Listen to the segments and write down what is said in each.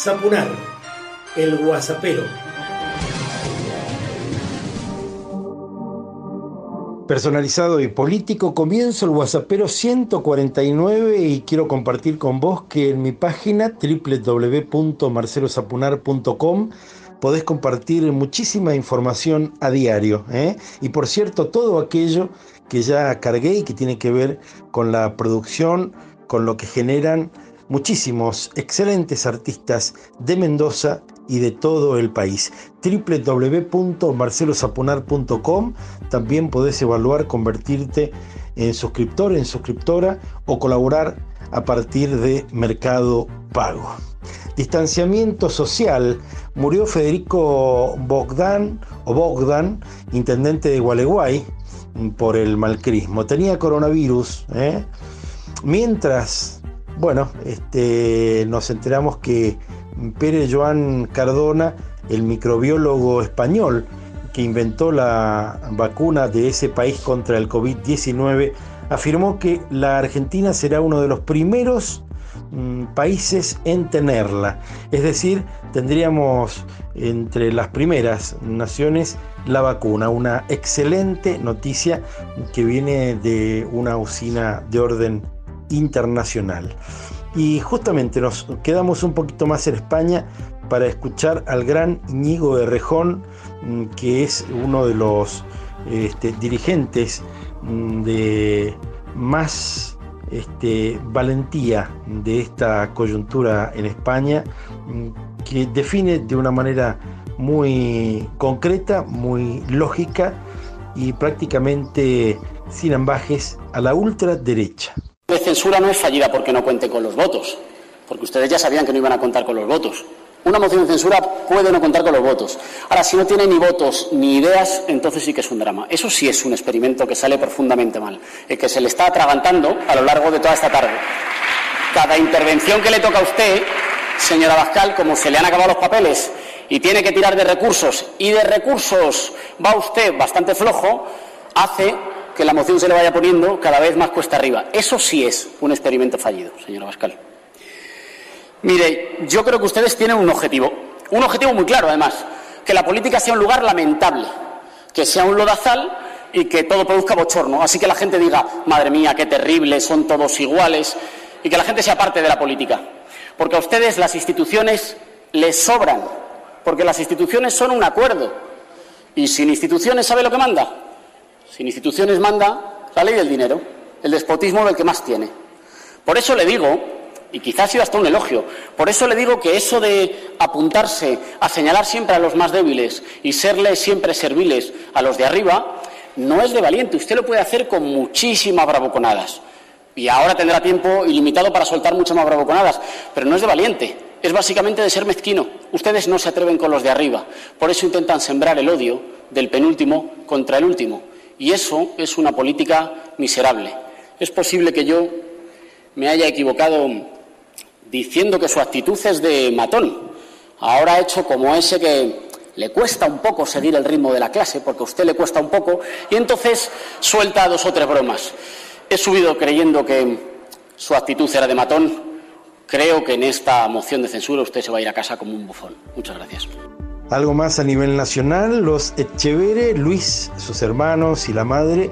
Zapunar, el guasapero. Personalizado y político, comienzo el WhatsAppero 149 y quiero compartir con vos que en mi página www.marcelosapunar.com podés compartir muchísima información a diario. ¿eh? Y por cierto, todo aquello que ya cargué y que tiene que ver con la producción, con lo que generan muchísimos excelentes artistas de Mendoza y de todo el país. www.marcelosapunar.com También podés evaluar convertirte en suscriptor, en suscriptora o colaborar a partir de Mercado Pago. Distanciamiento social. Murió Federico Bogdan o Bogdan, intendente de Gualeguay, por el malcrismo. Tenía coronavirus. ¿eh? Mientras, bueno, este, nos enteramos que Pérez Joan Cardona, el microbiólogo español que inventó la vacuna de ese país contra el COVID-19, afirmó que la Argentina será uno de los primeros mm, países en tenerla. Es decir, tendríamos entre las primeras naciones la vacuna. Una excelente noticia que viene de una usina de orden internacional. Y justamente nos quedamos un poquito más en España para escuchar al gran Íñigo de Rejón, mm, que es uno de los este, dirigentes mm, de más este, valentía de esta coyuntura en España, mm, que define de una manera muy concreta, muy lógica y prácticamente sin ambajes a la ultraderecha. La censura no es fallida porque no cuente con los votos, porque ustedes ya sabían que no iban a contar con los votos. Una moción de censura puede no contar con los votos. Ahora, si no tiene ni votos ni ideas, entonces sí que es un drama. Eso sí es un experimento que sale profundamente mal, el que se le está atragantando a lo largo de toda esta tarde. Cada intervención que le toca a usted, señora Bascal, como se le han acabado los papeles y tiene que tirar de recursos, y de recursos va usted bastante flojo, hace que la moción se le vaya poniendo cada vez más cuesta arriba. Eso sí es un experimento fallido, señora Pascal. Mire, yo creo que ustedes tienen un objetivo, un objetivo muy claro, además, que la política sea un lugar lamentable, que sea un lodazal y que todo produzca bochorno. Así que la gente diga, madre mía, qué terrible, son todos iguales, y que la gente sea parte de la política. Porque a ustedes las instituciones les sobran, porque las instituciones son un acuerdo. Y sin instituciones, ¿sabe lo que manda? Sin instituciones manda la ley del dinero, el despotismo del que más tiene. Por eso le digo, y quizás ha sido hasta un elogio, por eso le digo que eso de apuntarse a señalar siempre a los más débiles y serle siempre serviles a los de arriba, no es de valiente. Usted lo puede hacer con muchísimas bravuconadas. Y ahora tendrá tiempo ilimitado para soltar muchas más bravuconadas, pero no es de valiente. Es básicamente de ser mezquino. Ustedes no se atreven con los de arriba. Por eso intentan sembrar el odio del penúltimo contra el último. Y eso es una política miserable. Es posible que yo me haya equivocado diciendo que su actitud es de matón. Ahora ha hecho como ese que le cuesta un poco seguir el ritmo de la clase, porque a usted le cuesta un poco, y entonces suelta dos o tres bromas. He subido creyendo que su actitud era de matón. Creo que en esta moción de censura usted se va a ir a casa como un bufón. Muchas gracias. Algo más a nivel nacional, los Echevere, Luis, sus hermanos y la madre,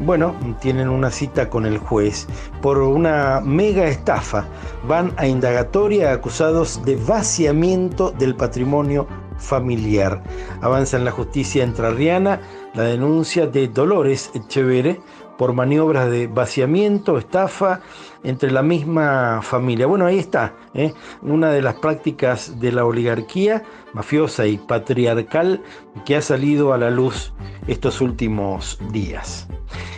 bueno, tienen una cita con el juez por una mega estafa. Van a indagatoria acusados de vaciamiento del patrimonio familiar. Avanza en la justicia entrerriana la denuncia de Dolores Echevere por maniobras de vaciamiento, estafa entre la misma familia. Bueno, ahí está, ¿eh? una de las prácticas de la oligarquía mafiosa y patriarcal que ha salido a la luz estos últimos días.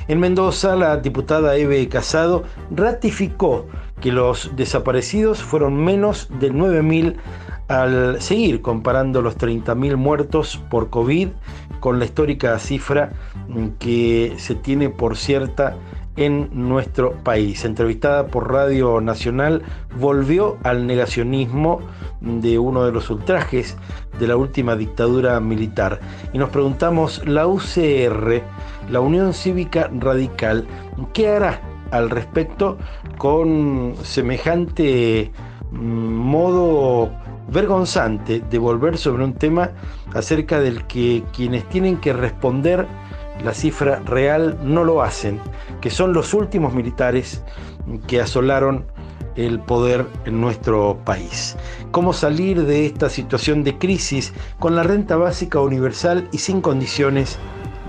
En Mendoza, la diputada Eve Casado ratificó que los desaparecidos fueron menos de 9.000 al seguir comparando los 30.000 muertos por COVID con la histórica cifra que se tiene por cierta en nuestro país. Entrevistada por Radio Nacional, volvió al negacionismo de uno de los ultrajes de la última dictadura militar. Y nos preguntamos, la UCR, la Unión Cívica Radical, ¿qué hará al respecto con semejante mm, modo vergonzante de volver sobre un tema acerca del que quienes tienen que responder la cifra real no lo hacen, que son los últimos militares que asolaron el poder en nuestro país. ¿Cómo salir de esta situación de crisis con la renta básica universal y sin condiciones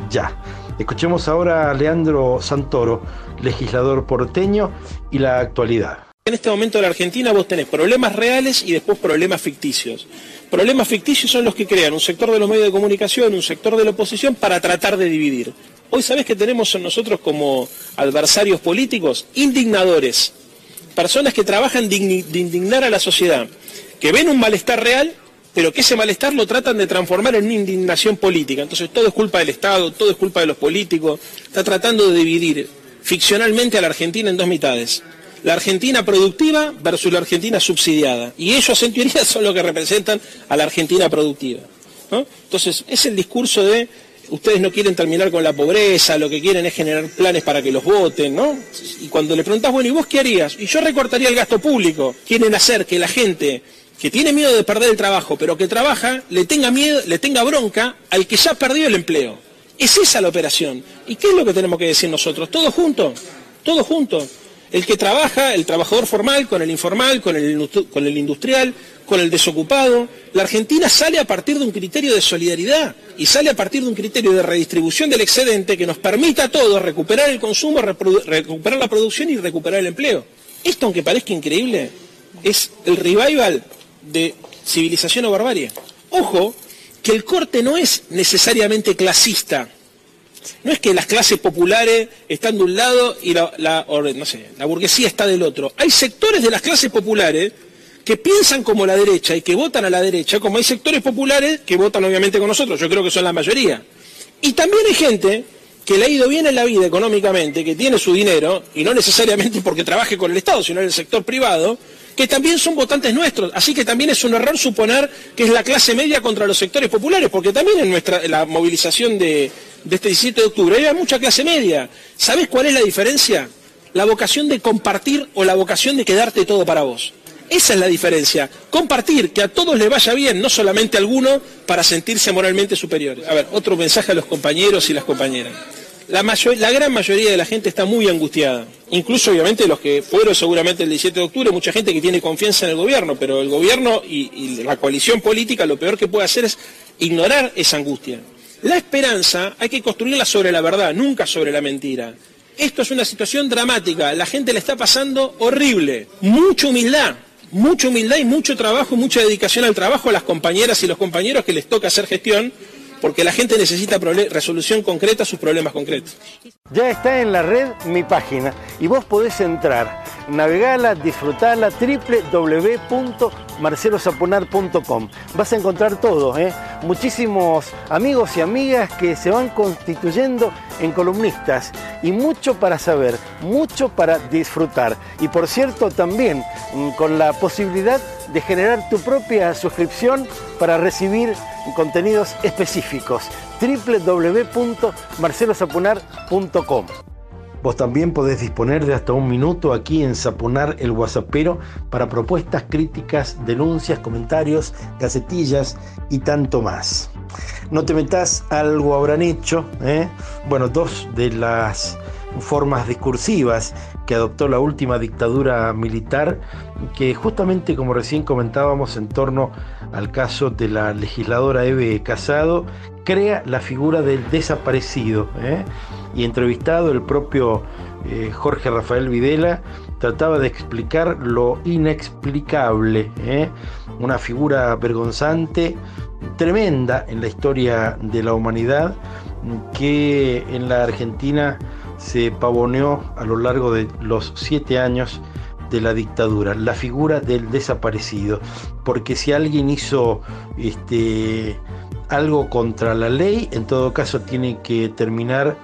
ya? Escuchemos ahora a Leandro Santoro, legislador porteño, y la actualidad. En este momento en la Argentina vos tenés problemas reales y después problemas ficticios. Problemas ficticios son los que crean un sector de los medios de comunicación, un sector de la oposición para tratar de dividir. Hoy sabés que tenemos nosotros como adversarios políticos indignadores, personas que trabajan de indignar a la sociedad, que ven un malestar real, pero que ese malestar lo tratan de transformar en una indignación política. Entonces todo es culpa del Estado, todo es culpa de los políticos, está tratando de dividir ficcionalmente a la Argentina en dos mitades. La Argentina productiva versus la Argentina subsidiada. Y ellos en teoría son los que representan a la Argentina productiva. Entonces, es el discurso de ustedes no quieren terminar con la pobreza, lo que quieren es generar planes para que los voten, ¿no? Y cuando le preguntás, bueno, ¿y vos qué harías? Y yo recortaría el gasto público. Quieren hacer que la gente que tiene miedo de perder el trabajo, pero que trabaja, le tenga miedo, le tenga bronca al que ya perdió el empleo. Es esa la operación. ¿Y qué es lo que tenemos que decir nosotros? Todos juntos, todos juntos. El que trabaja, el trabajador formal, con el informal, con el, industrial, con el desocupado. La Argentina sale a partir de un criterio de solidaridad y sale a partir de un criterio de redistribución del excedente que nos permita a todos recuperar el consumo, recuperar la producción y recuperar el empleo. Esto, aunque parezca increíble, es el revival de civilización o barbarie. Ojo, que el corte no es necesariamente clasista. No es que las clases populares están de un lado y la, la burguesía está del otro. Hay sectores de las clases populares que piensan como la derecha y que votan a la derecha, como hay sectores populares que votan obviamente con nosotros, yo creo que son la mayoría. Y también hay gente que le ha ido bien en la vida económicamente, que tiene su dinero, y no necesariamente porque trabaje con el Estado, sino en el sector privado, que también son votantes nuestros. Así que también es un error suponer que es la clase media contra los sectores populares, porque también en nuestra, la movilización de, este 17 de octubre había mucha clase media. ¿Sabes cuál es la diferencia? La vocación de compartir o la vocación de quedarte todo para vos. Esa es la diferencia. Compartir, que a todos les vaya bien, no solamente a alguno, para sentirse moralmente superiores. A ver, otro mensaje a los compañeros y las compañeras. La, gran mayoría de la gente está muy angustiada. Incluso, obviamente, los que fueron seguramente el 17 de octubre, mucha gente que tiene confianza en el gobierno, pero el gobierno y, la coalición política lo peor que puede hacer es ignorar esa angustia. La esperanza hay que construirla sobre la verdad, nunca sobre la mentira. Esto es una situación dramática, la gente le está pasando horrible. Mucha humildad, mucha humildad y mucho trabajo, mucha dedicación al trabajo a las compañeras y los compañeros que les toca hacer gestión, porque la gente necesita resolución concreta a sus problemas concretos. Ya está en la red mi página y vos podés entrar, navegarla, disfrutarla, www.marcelosaponar.com. Vas a encontrar todo, ¿eh? muchísimos amigos y amigas que se van constituyendo en columnistas y mucho para saber, mucho para disfrutar. Y por cierto, también mm, con la posibilidad de generar tu propia suscripción para recibir contenidos específicos www.marcelosapunar.com Vos también podés disponer de hasta un minuto aquí en Sapunar el Whatsappero para propuestas, críticas, denuncias, comentarios, gacetillas y tanto más. No te metas, algo habrán hecho. ¿eh? Bueno, dos de las formas discursivas que adoptó la última dictadura militar, que justamente como recién comentábamos en torno al caso de la legisladora Eve Casado, crea la figura del desaparecido. ¿eh? Y entrevistado el propio eh, Jorge Rafael Videla, trataba de explicar lo inexplicable, ¿eh? una figura vergonzante, tremenda en la historia de la humanidad, que en la Argentina se pavoneó a lo largo de los siete años de la dictadura, la figura del desaparecido, porque si alguien hizo este, algo contra la ley, en todo caso tiene que terminar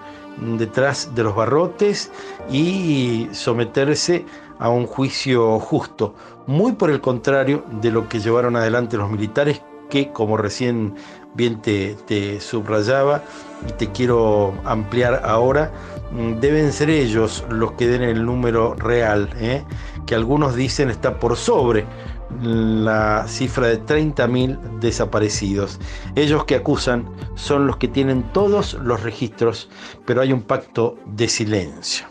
detrás de los barrotes y someterse a un juicio justo, muy por el contrario de lo que llevaron adelante los militares que, como recién bien te, te subrayaba y te quiero ampliar ahora, mm, deben ser ellos los que den el número real, ¿eh? que algunos dicen está por sobre la cifra de 30.000 desaparecidos. Ellos que acusan son los que tienen todos los registros, pero hay un pacto de silencio.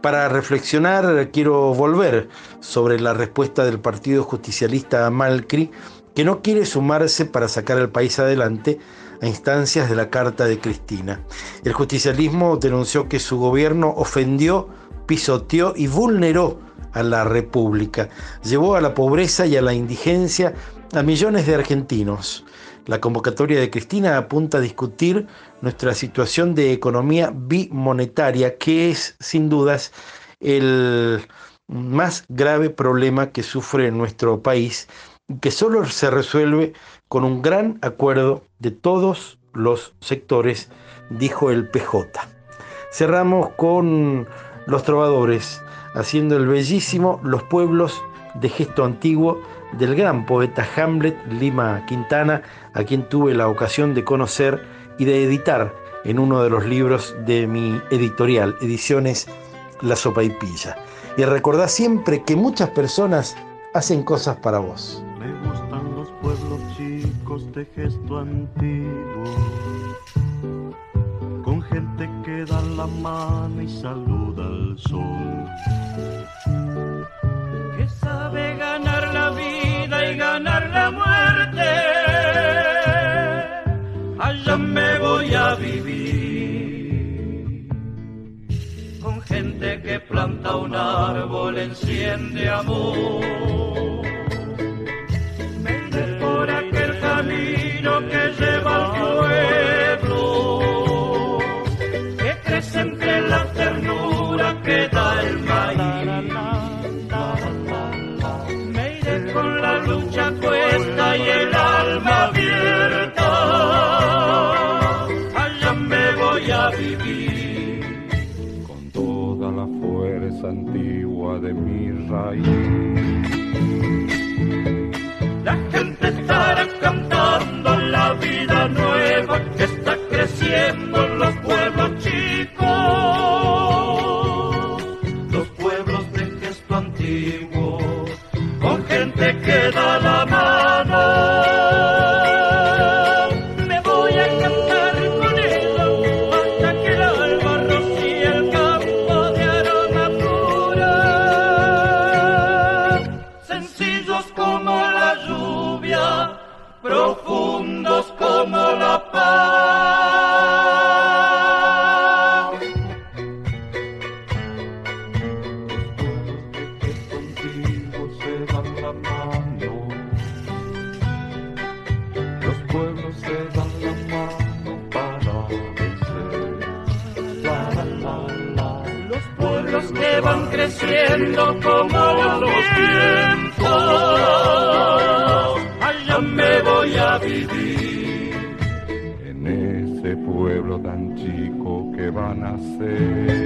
Para reflexionar quiero volver sobre la respuesta del Partido Justicialista Malcri, que no quiere sumarse para sacar al país adelante a instancias de la Carta de Cristina. El justicialismo denunció que su gobierno ofendió, pisoteó y vulneró a la República. Llevó a la pobreza y a la indigencia a millones de argentinos. La convocatoria de Cristina apunta a discutir nuestra situación de economía bimonetaria, que es sin dudas el más grave problema que sufre nuestro país, que solo se resuelve con un gran acuerdo de todos los sectores, dijo el PJ. Cerramos con los trovadores haciendo el bellísimo Los pueblos de gesto antiguo del gran poeta Hamlet Lima Quintana, a quien tuve la ocasión de conocer y de editar en uno de los libros de mi editorial, Ediciones La Sopa y Pilla. Y recordá siempre que muchas personas hacen cosas para vos. Me gustan los pueblos chicos de gesto antiguo, con gente que da la mano y saluda al sol que sabe ganar la vida y ganar la muerte. Allá me voy a vivir con gente que planta un árbol, enciende amor. Camino que lleva al pueblo, que crece entre la ternura que da el maíz. Me iré con la lucha cuesta y el alma abierta. Allá me voy a vivir. con toda la fuerza antigua de mi raíz. Creciendo como los vientos, allá me voy a vivir. En ese pueblo tan chico que van a ser.